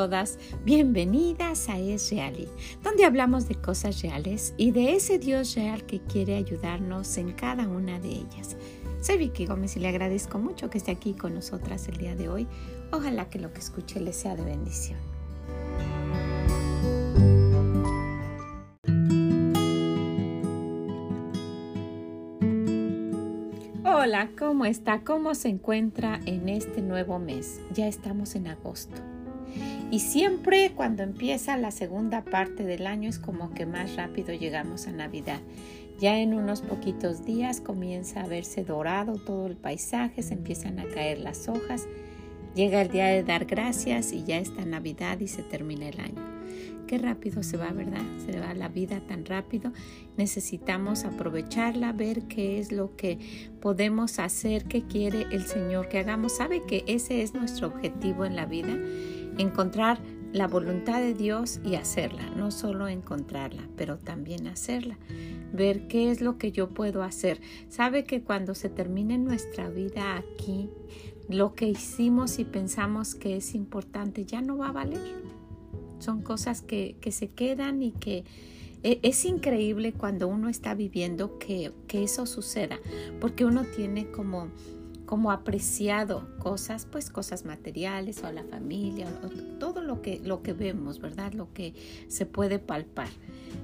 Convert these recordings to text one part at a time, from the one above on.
todas bienvenidas a Es Real, donde hablamos de cosas reales y de ese Dios real que quiere ayudarnos en cada una de ellas. Soy Vicky Gómez y le agradezco mucho que esté aquí con nosotras el día de hoy. Ojalá que lo que escuche le sea de bendición. Hola, ¿cómo está? ¿Cómo se encuentra en este nuevo mes? Ya estamos en agosto. Y siempre cuando empieza la segunda parte del año es como que más rápido llegamos a Navidad. Ya en unos poquitos días comienza a verse dorado todo el paisaje, se empiezan a caer las hojas, llega el día de dar gracias y ya está Navidad y se termina el año. Qué rápido se va, ¿verdad? Se va la vida tan rápido. Necesitamos aprovecharla, ver qué es lo que podemos hacer, qué quiere el Señor que hagamos. ¿Sabe que ese es nuestro objetivo en la vida? Encontrar la voluntad de Dios y hacerla, no solo encontrarla, pero también hacerla, ver qué es lo que yo puedo hacer. Sabe que cuando se termine nuestra vida aquí, lo que hicimos y pensamos que es importante ya no va a valer. Son cosas que, se quedan y que e, es increíble cuando uno está viviendo que, eso suceda, porque uno tiene como, como apreciado cosas, pues cosas materiales o la familia, todo lo que, lo que vemos, ¿verdad? Lo que se puede palpar.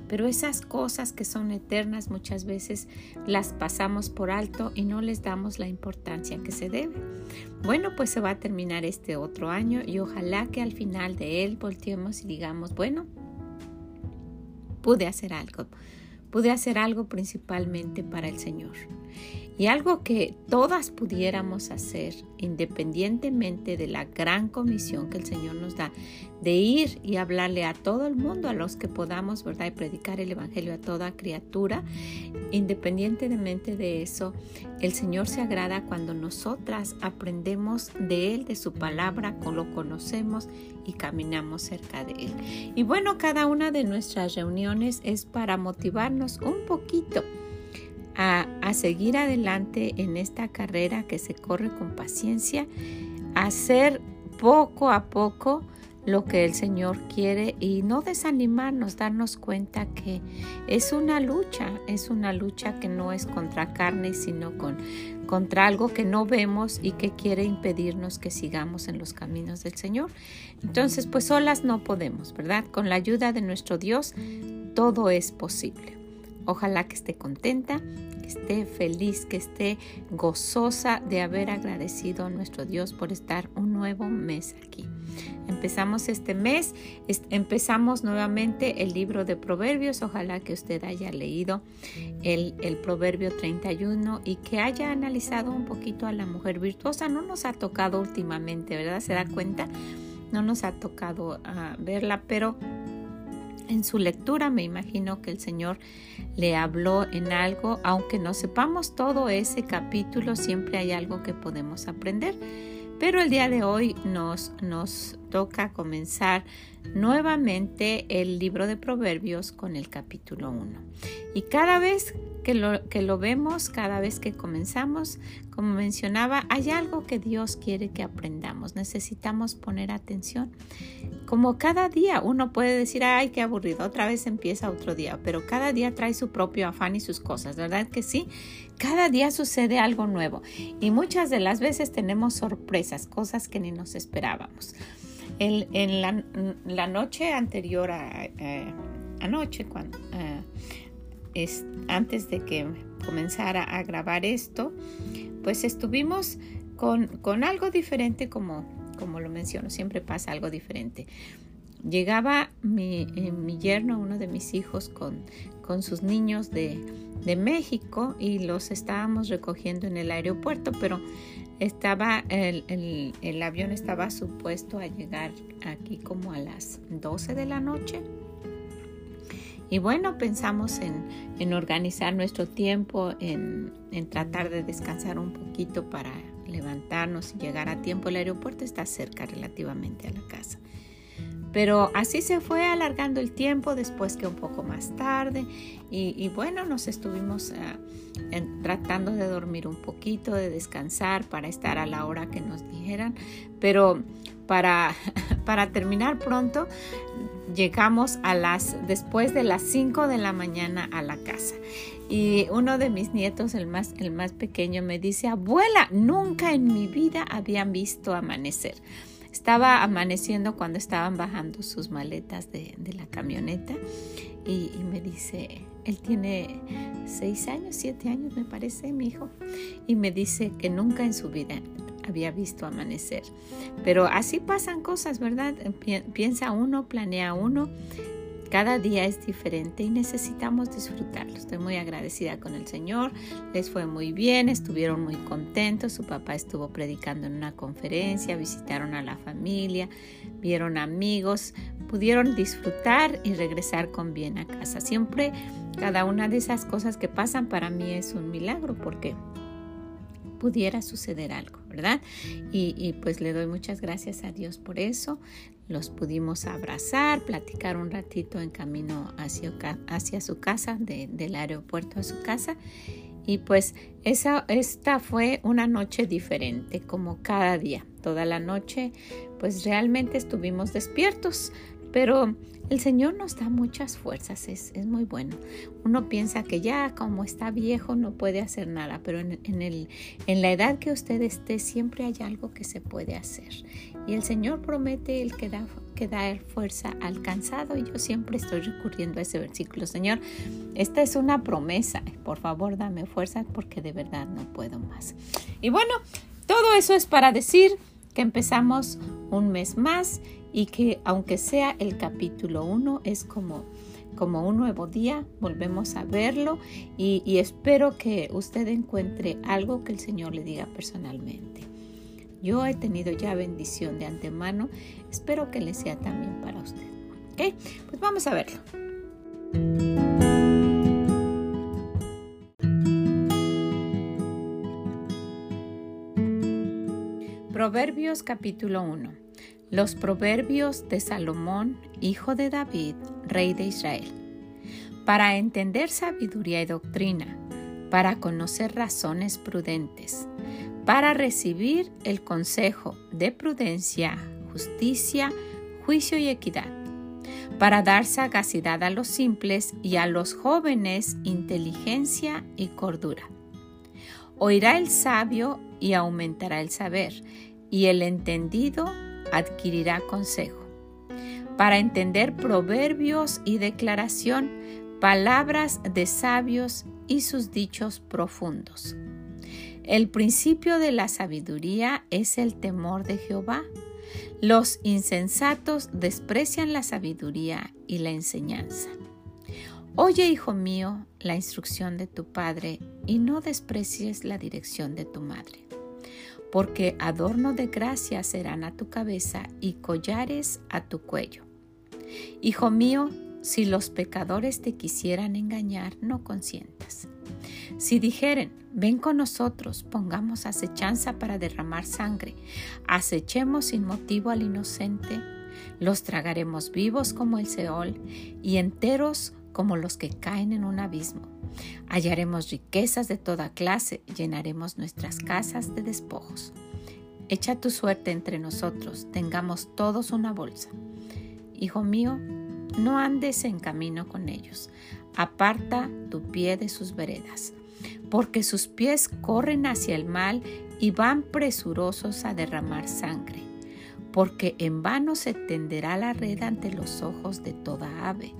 Pero esas cosas que son eternas muchas veces las pasamos por alto y no les damos la importancia que se debe. Bueno, pues se va a terminar este otro año y ojalá que al final de él volteemos y digamos, bueno, pude hacer algo, pude hacer algo principalmente para el Señor. Y algo que todas pudiéramos hacer, independientemente de la gran comisión que el Señor nos da, de ir y hablarle a todo el mundo, a los que podamos, ¿verdad? Y predicar el Evangelio a toda criatura. Independientemente de eso, el Señor se agrada cuando nosotras aprendemos de Él, de su palabra, lo conocemos y caminamos cerca de Él. Y bueno, cada una de nuestras reuniones es para motivarnos un poquito a, seguir adelante en esta carrera que se corre con paciencia, hacer poco a poco lo que el Señor quiere y no desanimarnos, darnos cuenta que es una lucha, es una lucha que no es contra carne, sino con, contra algo que no vemos y que quiere impedirnos que sigamos en los caminos del Señor. Entonces, pues solas no podemos, ¿verdad? Con la ayuda de nuestro Dios, todo es posible. Ojalá que esté contenta, que esté feliz, que esté gozosa de haber agradecido a nuestro Dios por estar un nuevo mes aquí. Empezamos este mes, empezamos nuevamente el libro de Proverbios. Ojalá que usted haya leído el, el Proverbio 31 y que haya analizado un poquito a la mujer virtuosa. No nos ha tocado últimamente, ¿verdad? ¿Se da cuenta? No nos ha tocado ah, verla, pero en su lectura me imagino que el Señor le habló en algo, aunque no sepamos todo ese capítulo, siempre hay algo que podemos aprender. Pero el día de hoy nos, nos toca comenzar nuevamente el libro de Proverbios con el capítulo 1. Y cada vez que lo, que lo vemos, cada vez que comenzamos, como mencionaba, hay algo que Dios quiere que aprendamos. Necesitamos poner atención. Como cada día uno puede decir, ay, qué aburrido, otra vez empieza otro día, pero cada día trae su propio afán y sus cosas, ¿verdad que sí? Cada día sucede algo nuevo y muchas de las veces tenemos sorpresas, cosas que ni nos esperábamos. En, la, noche anterior a, anoche, cuando, es, antes de que comenzara a grabar esto, pues estuvimos con, con algo diferente como, como lo menciono, siempre pasa algo diferente. Llegaba mi, eh, mi yerno, uno de mis hijos, con, con sus niños de, de, México y los estábamos recogiendo en el aeropuerto, pero estaba el, el, avión estaba supuesto a llegar aquí como a las 12 de la noche y bueno, pensamos en, organizar nuestro tiempo, en, tratar de descansar un poquito para levantarnos y llegar a tiempo. El aeropuerto está cerca relativamente a la casa. Pero así se fue alargando el tiempo después que un poco más tarde y, bueno, nos estuvimos ah, tratando de dormir un poquito, de descansar para estar a la hora que nos dijeran. Pero para, para terminar pronto, llegamos a las, después de las 5 de la mañana a la casa. Y uno de mis nietos, el más, el más pequeño, me dice, abuela, nunca en mi vida habían visto amanecer. Estaba amaneciendo cuando estaban bajando sus maletas de, la camioneta y, y, me dice, él tiene seis años, siete años me parece, mi hijo, y me dice que nunca en su vida había visto amanecer. Pero así pasan cosas, ¿verdad? Piensa uno, planea uno. Cada día es diferente y necesitamos disfrutarlo. Estoy muy agradecida con el Señor. Les fue muy bien, estuvieron muy contentos. Su papá estuvo predicando en una conferencia, visitaron a la familia, vieron amigos, pudieron disfrutar y regresar con bien a casa. Siempre cada una de esas cosas que pasan para mí es un milagro porque pudiera suceder algo, ¿verdad? Y, pues le doy muchas gracias a Dios por eso. Los pudimos abrazar, platicar un ratito en camino hacia, hacia su casa, del aeropuerto a su casa. Y pues esa, esta fue una noche diferente, como cada día. Toda la noche, pues realmente estuvimos despiertos, pero el Señor nos da muchas fuerzas, es, muy bueno. Uno piensa que ya como está viejo no puede hacer nada, pero en, el, en la edad que usted esté siempre hay algo que se puede hacer. Y el Señor promete el que da, que da fuerza al cansado y yo siempre estoy recurriendo a ese versículo. Señor, esta es una promesa, por favor dame fuerza porque de verdad no puedo más. Y bueno, todo eso es para decir que empezamos un mes más y que aunque sea el capítulo 1 es como como un nuevo día, volvemos a verlo y, y, espero que usted encuentre algo que el Señor le diga personalmente. Yo he tenido ya bendición de antemano, espero que le sea también para usted. ¿Ok? Pues vamos a verlo. Proverbios capítulo 1 los proverbios de Salomón, hijo de David, rey de Israel. Para entender sabiduría y doctrina, para conocer razones prudentes, para recibir el consejo de prudencia, justicia, juicio y equidad, para dar sagacidad a los simples y a los jóvenes inteligencia y cordura. Oirá el sabio y aumentará el saber, y el entendido adquirirá consejo. Para entender proverbios y declaración, palabras de sabios y sus dichos profundos. El principio de la sabiduría es el temor de Jehová. Los insensatos desprecian la sabiduría y la enseñanza. Oye, hijo mío, la instrucción de tu padre y no desprecies la dirección de tu madre porque adorno de gracia serán a tu cabeza y collares a tu cuello. Hijo mío, si los pecadores te quisieran engañar, no consientas. Si dijeren, ven con nosotros, pongamos acechanza para derramar sangre, acechemos sin motivo al inocente, los tragaremos vivos como el Seol y enteros como los que caen en un abismo. Hallaremos riquezas de toda clase, llenaremos nuestras casas de despojos. Echa tu suerte entre nosotros, tengamos todos una bolsa. Hijo mío, no andes en camino con ellos, aparta tu pie de sus veredas, porque sus pies corren hacia el mal y van presurosos a derramar sangre, porque en vano se tenderá la red ante los ojos de toda ave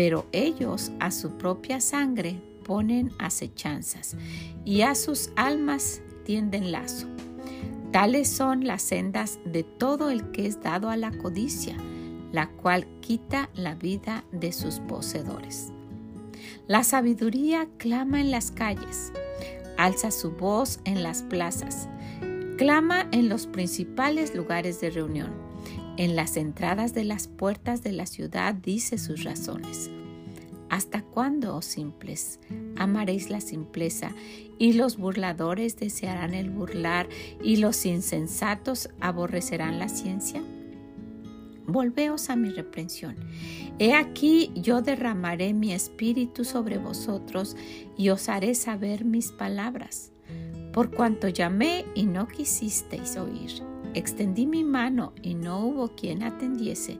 pero ellos a su propia sangre ponen acechanzas y a sus almas tienden lazo. Tales son las sendas de todo el que es dado a la codicia, la cual quita la vida de sus poseedores. La sabiduría clama en las calles, alza su voz en las plazas, clama en los principales lugares de reunión en las entradas de las puertas de la ciudad dice sus razones. ¿Hasta cuándo, oh simples, amaréis la simpleza y los burladores desearán el burlar y los insensatos aborrecerán la ciencia? Volveos a mi reprensión. He aquí yo derramaré mi espíritu sobre vosotros y os haré saber mis palabras. Por cuanto llamé y no quisisteis oír extendí mi mano y no hubo quien atendiese,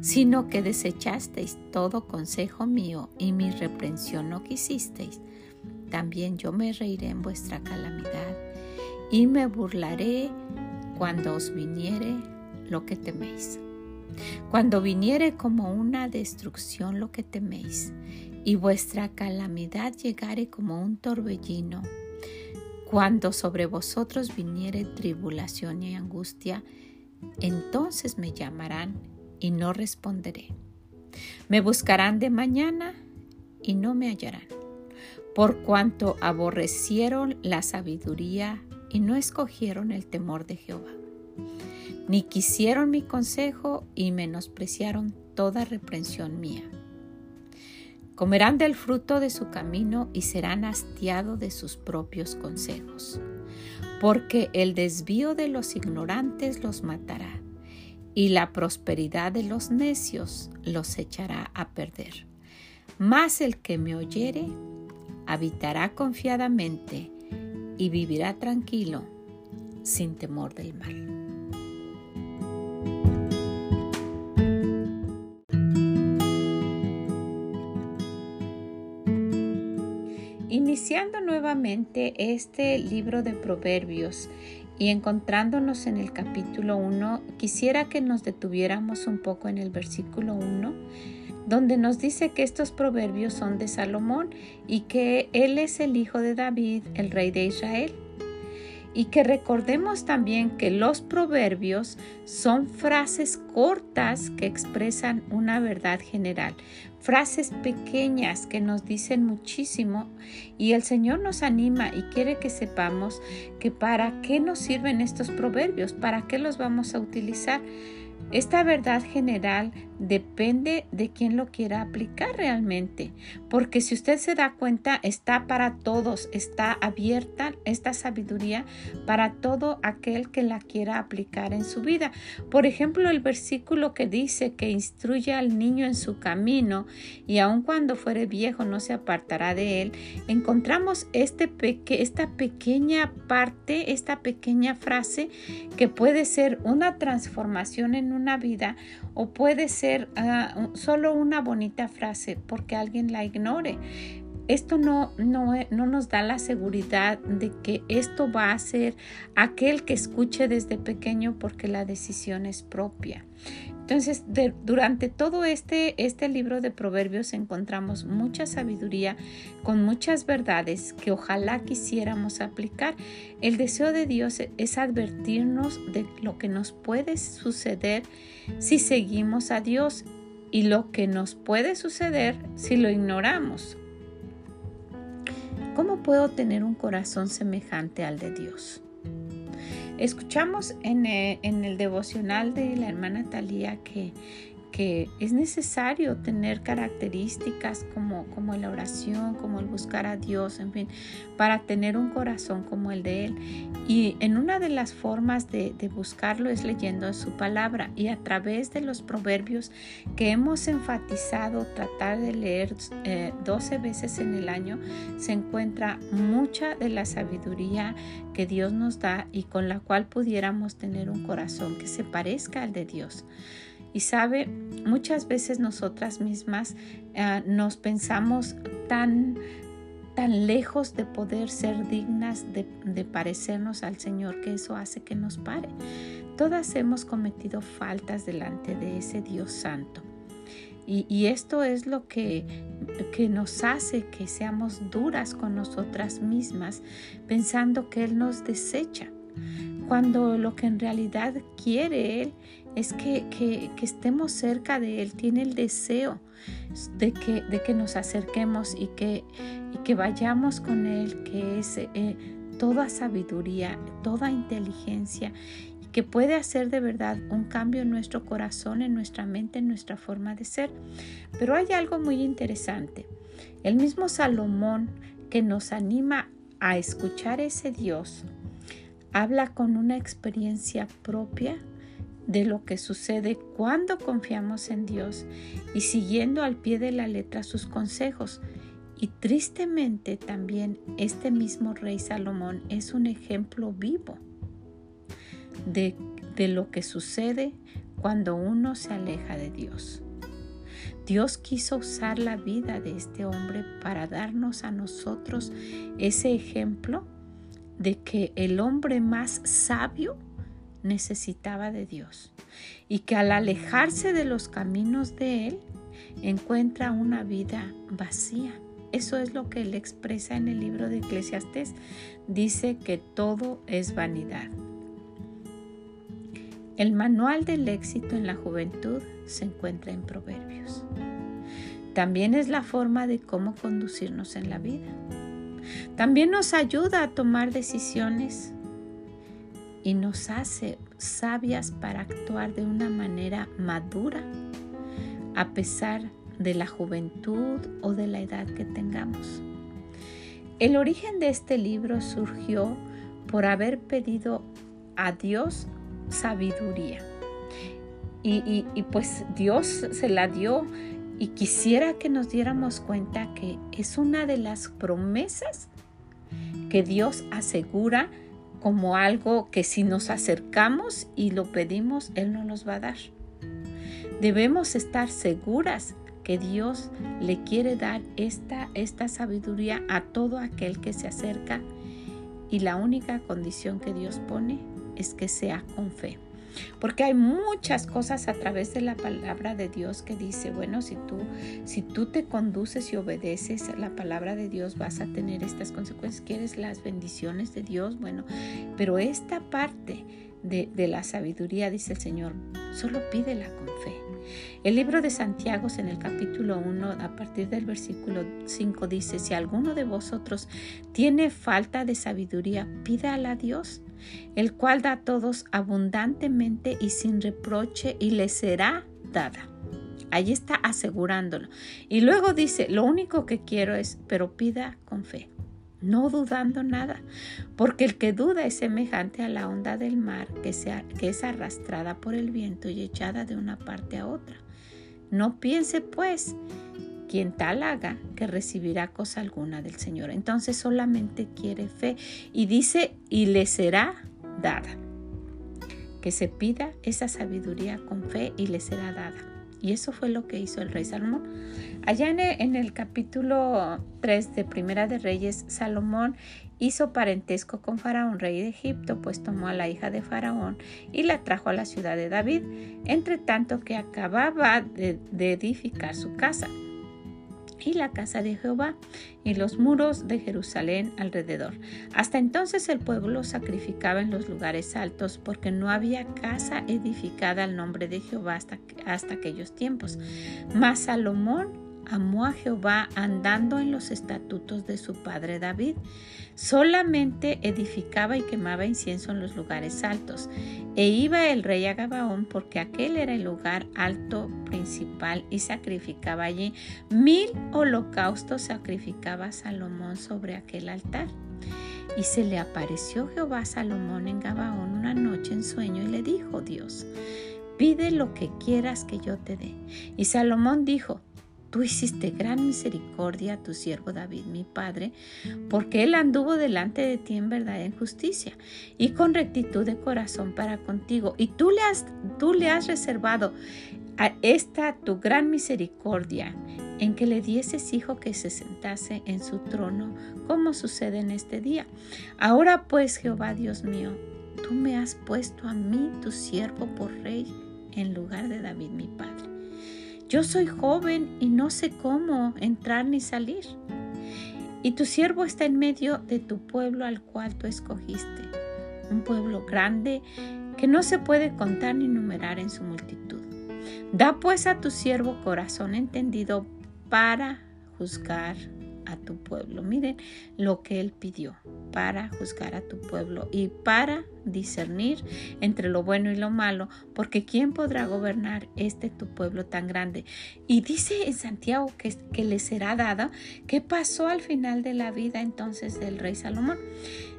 sino que desechasteis todo consejo mío y mi reprensión no quisisteis, también yo me reiré en vuestra calamidad y me burlaré cuando os viniere lo que teméis. Cuando viniere como una destrucción lo que teméis, y vuestra calamidad llegare como un torbellino, cuando sobre vosotros viniere tribulación y angustia, entonces me llamarán y no responderé. Me buscarán de mañana y no me hallarán, por cuanto aborrecieron la sabiduría y no escogieron el temor de Jehová ni quisieron mi consejo y menospreciaron toda reprensión mía. Comerán del fruto de su camino y serán hastiados de sus propios consejos, porque el desvío de los ignorantes los matará, y la prosperidad de los necios los echará a perder. Mas el que me oyere habitará confiadamente y vivirá tranquilo, sin temor del mal. Iniciando nuevamente este libro de Proverbios y encontrándonos en el capítulo 1, quisiera que nos detuviéramos un poco en el versículo 1, donde nos dice que estos proverbios son de Salomón y que él es el hijo de David, el rey de Israel. Y que recordemos también que los proverbios son frases cortas que expresan una verdad general, frases pequeñas que nos dicen muchísimo y el Señor nos anima y quiere que sepamos que para qué nos sirven estos proverbios, para qué los vamos a utilizar. Esta verdad general depende de quién lo quiera aplicar realmente, porque si usted se da cuenta, está para todos, está abierta esta sabiduría para todo aquel que la quiera aplicar en su vida. Por ejemplo, el versículo que dice que instruye al niño en su camino y aun cuando fuere viejo no se apartará de él, encontramos este esta pequeña parte, esta pequeña frase que puede ser una transformación en una vida o puede ser ah, solo una bonita frase porque alguien la ignore. Esto no, no, no, nos da la seguridad de que esto va a ser aquel que escuche desde pequeño porque la decisión es propia. Entonces, durante todo este, este libro de proverbios encontramos mucha sabiduría con muchas verdades que ojalá quisiéramos aplicar. El deseo de Dios es advertirnos de lo que nos puede suceder si seguimos a Dios y lo que nos puede suceder si lo ignoramos. ¿Cómo puedo tener un corazón semejante al de Dios? Escuchamos en, eh, en, el devocional de la hermana Talía que que es necesario tener características como, como la oración, como el buscar a Dios, en fin, para tener un corazón como el de Él. Y en una de las formas de, buscarlo es leyendo su palabra y a través de los proverbios que hemos enfatizado tratar de leer 12 eh, veces en el año, se encuentra mucha de la sabiduría que Dios nos da y con la cual pudiéramos tener un corazón que se parezca al de Dios. Y sabe, muchas veces nosotras mismas eh, nos pensamos tan tan lejos de poder ser dignas de, parecernos al Señor que eso hace que nos pare. Todas hemos cometido faltas delante de ese Dios santo. Y, y esto es lo que, que nos hace que seamos duras con nosotras mismas, pensando que Él nos desecha, cuando lo que en realidad quiere Él es que, estemos cerca de Él, tiene el deseo de que, de que nos acerquemos y que, y que vayamos con Él, que es eh, toda sabiduría, toda inteligencia y que puede hacer de verdad un cambio en nuestro corazón, en nuestra mente, en nuestra forma de ser. Pero hay algo muy interesante. El mismo Salomón que nos anima a escuchar ese Dios, habla con una experiencia propia de lo que sucede cuando confiamos en Dios y siguiendo al pie de la letra sus consejos. Y tristemente también este mismo rey Salomón es un ejemplo vivo de de lo que sucede cuando uno se aleja de Dios. Dios quiso usar la vida de este hombre para darnos a nosotros ese ejemplo de que el hombre más sabio necesitaba de Dios y que al alejarse de los caminos de Él encuentra una vida vacía. Eso es lo que Él expresa en el libro de Eclesiastés. Dice que todo es vanidad. El manual del éxito en la juventud se encuentra en Proverbios. También es la forma de cómo conducirnos en la vida. También nos ayuda a tomar decisiones y nos hace sabias para actuar de una manera madura a pesar de la juventud o de la edad que tengamos. El origen de este libro surgió por haber pedido a Dios sabiduría. Y, pues Dios se la dio y quisiera que nos diéramos cuenta que es una de las promesas que Dios asegura como algo que si nos acercamos y lo pedimos, Él no nos va a dar. Debemos estar seguras que Dios le quiere dar esta, esta sabiduría a todo aquel que se acerca y la única condición que Dios pone es que sea con fe. Porque hay muchas cosas a través de la palabra de Dios que dice, bueno, si tú, si tú te conduces y obedeces la palabra de Dios, vas a tener estas consecuencias. ¿Quieres las bendiciones de Dios? Bueno, pero esta parte de, de la sabiduría, dice el Señor, solo pídela con fe. El libro de Santiago en el capítulo 1, a partir del versículo 5, dice, si alguno de vosotros tiene falta de sabiduría, pídala a Dios el cual da a todos abundantemente y sin reproche y le será dada. Allí está asegurándolo. Y luego dice, lo único que quiero es, pero pida con fe, no dudando nada, porque el que duda es semejante a la onda del mar que, que es arrastrada por el viento y echada de una parte a otra. No piense pues quien tal haga que recibirá cosa alguna del Señor. Entonces solamente quiere fe y dice, y le será dada. Que se pida esa sabiduría con fe y le será dada. Y eso fue lo que hizo el rey Salomón. Allá en el, capítulo 3 de Primera de Reyes, Salomón hizo parentesco con Faraón, rey de Egipto, pues tomó a la hija de Faraón y la trajo a la ciudad de David, entre tanto que acababa de edificar su casa y la casa de Jehová y los muros de Jerusalén alrededor. Hasta entonces el pueblo sacrificaba en los lugares altos porque no había casa edificada al nombre de Jehová hasta, hasta aquellos tiempos. Mas Salomón amó a Jehová andando en los estatutos de su padre David. Solamente edificaba y quemaba incienso en los lugares altos. E iba el rey a Gabaón porque aquel era el lugar alto principal y sacrificaba allí. Mil holocaustos sacrificaba Salomón sobre aquel altar. Y se le apareció Jehová a Salomón en Gabaón una noche en sueño y le dijo Dios, pide lo que quieras que yo te dé. Y Salomón dijo, Tú hiciste gran misericordia a tu siervo David, mi padre, porque él anduvo delante de ti en verdad y en justicia y con rectitud de corazón para contigo. Y tú le has, tú le has reservado a esta tu gran misericordia en que le dieses hijo que se sentase en su trono, como sucede en este día. Ahora pues, Jehová Dios mío, tú me has puesto a mí, tu siervo, por rey, en lugar de David, mi padre yo soy joven y no sé cómo entrar ni salir. Y tu siervo está en medio de tu pueblo al cual tú escogiste, un pueblo grande que no se puede contar ni numerar en su multitud. Da pues a tu siervo corazón entendido para juzgar a tu pueblo. Miren lo que él pidió para juzgar a tu pueblo y para discernir entre lo bueno y lo malo, porque ¿quién podrá gobernar este tu pueblo tan grande? Y dice en Santiago que, le será dada, ¿qué pasó al final de la vida entonces del rey Salomón?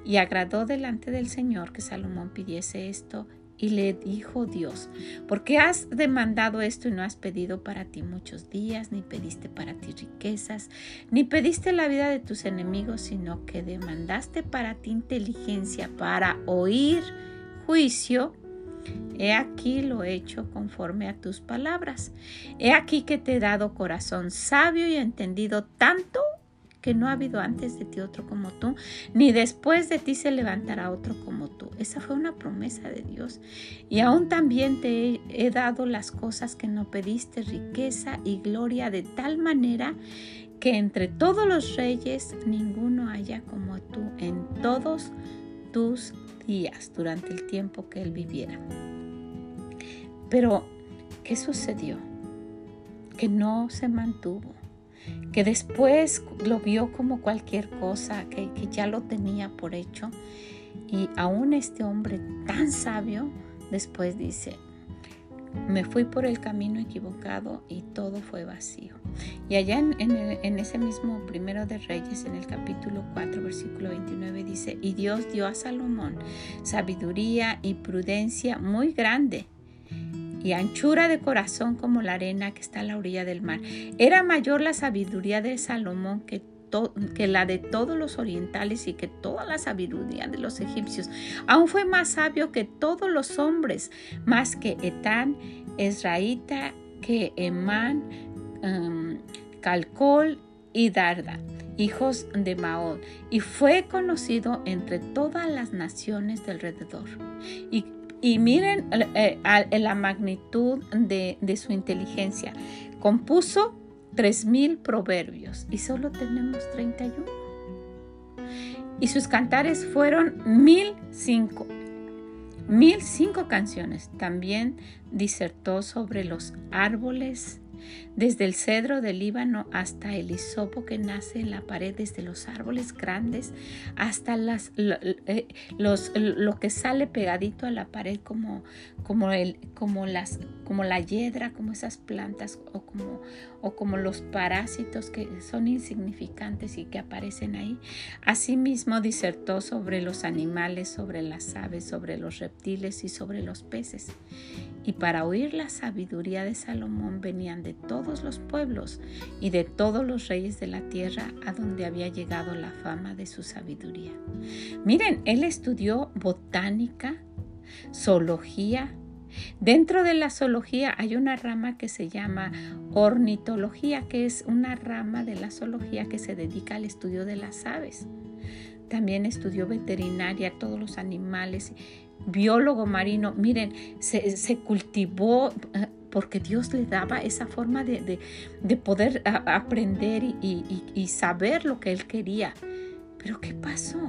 Y agradó delante del Señor que Salomón pidiese esto y le dijo Dios, ¿por qué has demandado esto y no has pedido para ti muchos días, ni pediste para ti riquezas, ni pediste la vida de tus enemigos, sino que demandaste para ti inteligencia para oír juicio? He aquí lo hecho conforme a tus palabras. He aquí que te he dado corazón sabio y entendido tanto que no ha habido antes de ti otro como tú, ni después de ti se levantará otro como tú. Esa fue una promesa de Dios. Y aún también te he, dado las cosas que no pediste, riqueza y gloria, de tal manera que entre todos los reyes ninguno haya como tú en todos tus días durante el tiempo que él viviera. Pero, ¿qué sucedió? Que no se mantuvo que después lo vio como cualquier cosa, que, ya lo tenía por hecho. Y aún este hombre tan sabio después dice, me fui por el camino equivocado y todo fue vacío. Y allá en, en, ese mismo primero de Reyes, en el capítulo 4, versículo 29, dice, y Dios dio a Salomón sabiduría y prudencia muy grande y anchura de corazón como la arena que está a la orilla del mar. Era mayor la sabiduría de Salomón que, la de todos los orientales y que toda la sabiduría de los egipcios. Aún fue más sabio que todos los hombres, más que Etán, Esraíta, que Emán, um, Calcol y Darda hijos de Maod, y fue conocido entre todas las naciones del alrededor. Y y miren eh, eh, la magnitud de, de su inteligencia. Compuso 3.000 proverbios y solo tenemos 31. Y sus cantares fueron 1.005. 1.005 canciones. También disertó sobre los árboles desde el cedro del Líbano hasta el hisopo que nace en la pared, desde los árboles grandes hasta las, lo, eh, los, lo que sale pegadito a la pared como, como, el, como, las, como la hiedra, como esas plantas o como, o como los parásitos que son insignificantes y que aparecen ahí. Asimismo disertó sobre los animales, sobre las aves, sobre los reptiles y sobre los peces. Y para oír la sabiduría de Salomón venían de todos los pueblos y de todos los reyes de la tierra a donde había llegado la fama de su sabiduría. Miren, él estudió botánica, zoología. Dentro de la zoología hay una rama que se llama ornitología, que es una rama de la zoología que se dedica al estudio de las aves. También estudió veterinaria, todos los animales, biólogo marino. Miren, se, cultivó eh, porque Dios le daba esa forma de, poder aprender y saber lo que él quería. Pero ¿qué pasó?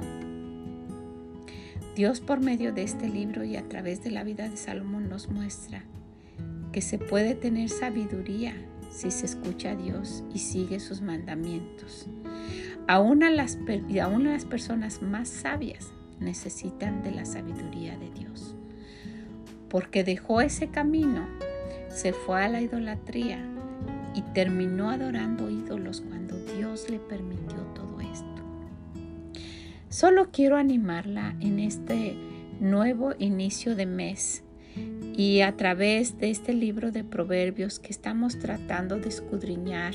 Dios por medio de este libro y a través de la vida de Salomón nos muestra que se puede tener sabiduría si se escucha a Dios y sigue sus mandamientos. Aún a las, y aún las personas más sabias necesitan de la sabiduría de Dios. Porque dejó ese camino, se fue a la idolatría y terminó adorando ídolos cuando Dios le permitió todo esto. Solo quiero animarla en este nuevo inicio de mes y a través de este libro de proverbios que estamos tratando de escudriñar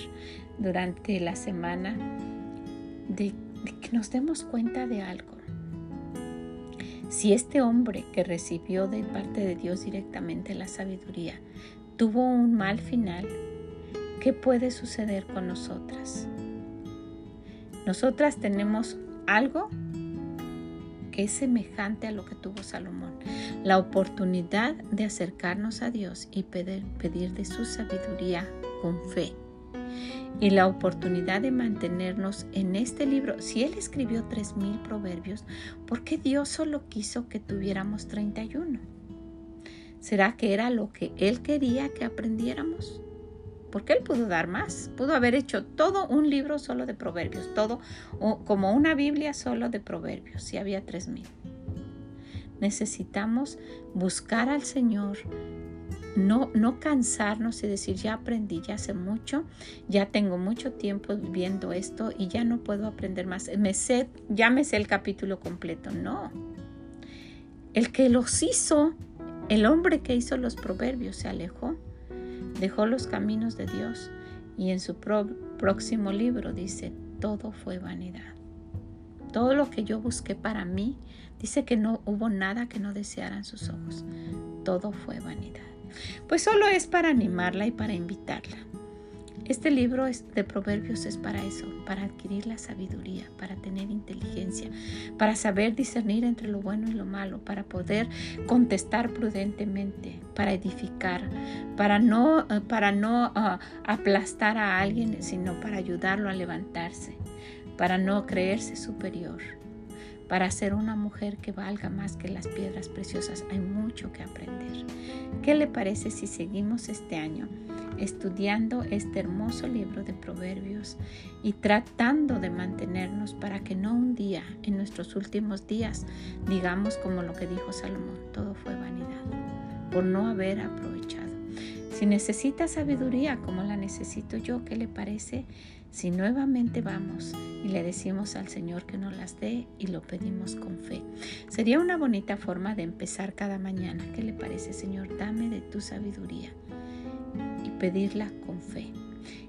durante la semana, de, que nos demos cuenta de algo. Si este hombre que recibió de parte de Dios directamente la sabiduría tuvo un mal final, ¿qué puede suceder con nosotras? Nosotras tenemos algo que es semejante a lo que tuvo Salomón. La oportunidad de acercarnos a Dios y pedir, de su sabiduría con fe. Y la oportunidad de mantenernos en este libro. Si Él escribió 3.000 proverbios, ¿por qué Dios solo quiso que tuviéramos 31? ¿Será que era lo que Él quería que aprendiéramos? porque él pudo dar más, pudo haber hecho todo un libro solo de proverbios, todo como una Biblia solo de proverbios, si había tres mil. Necesitamos buscar al Señor, no, no cansarnos y decir, ya aprendí, ya hace mucho, ya tengo mucho tiempo viviendo esto y ya no puedo aprender más. Me sé, ya me sé el capítulo completo. No. El que los hizo, el hombre que hizo los proverbios, se alejó dejó los caminos de Dios y en su próximo libro dice, todo fue vanidad. Todo lo que yo busqué para mí, dice que no hubo nada que no desearan sus ojos. todo fue vanidad. Pues solo es para animarla y para invitarla. Este libro de proverbios es para eso, para adquirir la sabiduría, para tener inteligencia, para saber discernir entre lo bueno y lo malo, para poder contestar prudentemente, para edificar, para no, eh, para no ah, aplastar a alguien, sino para ayudarlo a levantarse, para no creerse superior. Para ser una mujer que valga más que las piedras preciosas hay mucho que aprender. ¿Qué le parece si seguimos este año estudiando este hermoso libro de proverbios y tratando de mantenernos para que no un día, en nuestros últimos días, digamos como lo que dijo Salomón, todo fue vanidad, por no haber aprovechado. Si necesita sabiduría como la necesito yo, ¿qué le parece? Si nuevamente vamos y le decimos al Señor que nos las dé y lo pedimos con fe. Sería una bonita forma de empezar cada mañana. ¿Qué le parece, Señor? Dame de tu sabiduría y pedirla con fe.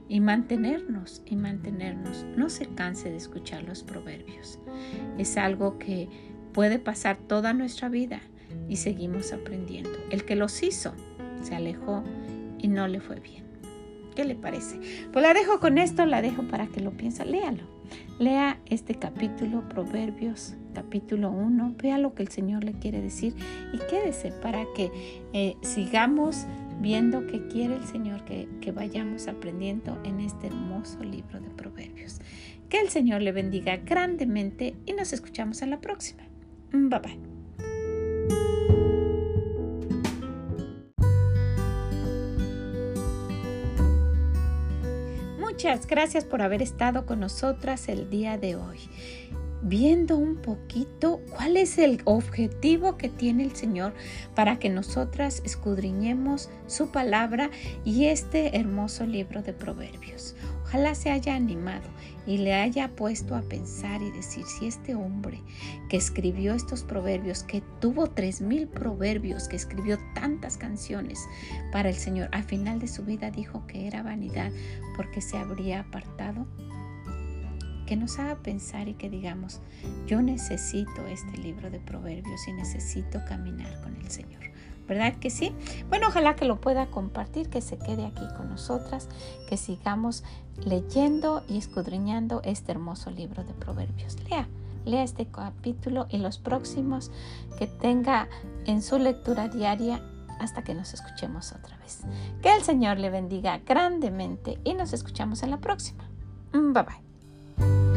Y mantenernos y mantenernos. No se canse de escuchar los proverbios. Es algo que puede pasar toda nuestra vida y seguimos aprendiendo. El que los hizo se alejó y no le fue bien. ¿Qué le parece? Pues la dejo con esto, la dejo para que lo piense. Léalo. Lea este capítulo, Proverbios, capítulo 1. Vea lo que el Señor le quiere decir y quédese para que eh, sigamos viendo qué quiere el Señor que, que vayamos aprendiendo en este hermoso libro de Proverbios. Que el Señor le bendiga grandemente y nos escuchamos en la próxima. Bye bye. Muchas gracias por haber estado con nosotras el día de hoy, viendo un poquito cuál es el objetivo que tiene el Señor para que nosotras escudriñemos su palabra y este hermoso libro de Proverbios. Ojalá se haya animado y le haya puesto a pensar y decir si este hombre que escribió estos proverbios, que tuvo tres mil proverbios, que escribió tantas canciones para el Señor, al final de su vida dijo que era vanidad porque se habría apartado, que nos haga pensar y que digamos, yo necesito este libro de proverbios y necesito caminar con el Señor. ¿Verdad que sí? Bueno, ojalá que lo pueda compartir, que se quede aquí con nosotras, que sigamos leyendo y escudriñando este hermoso libro de Proverbios. Lea, lea este capítulo y los próximos que tenga en su lectura diaria hasta que nos escuchemos otra vez. Que el Señor le bendiga grandemente y nos escuchamos en la próxima. Bye bye.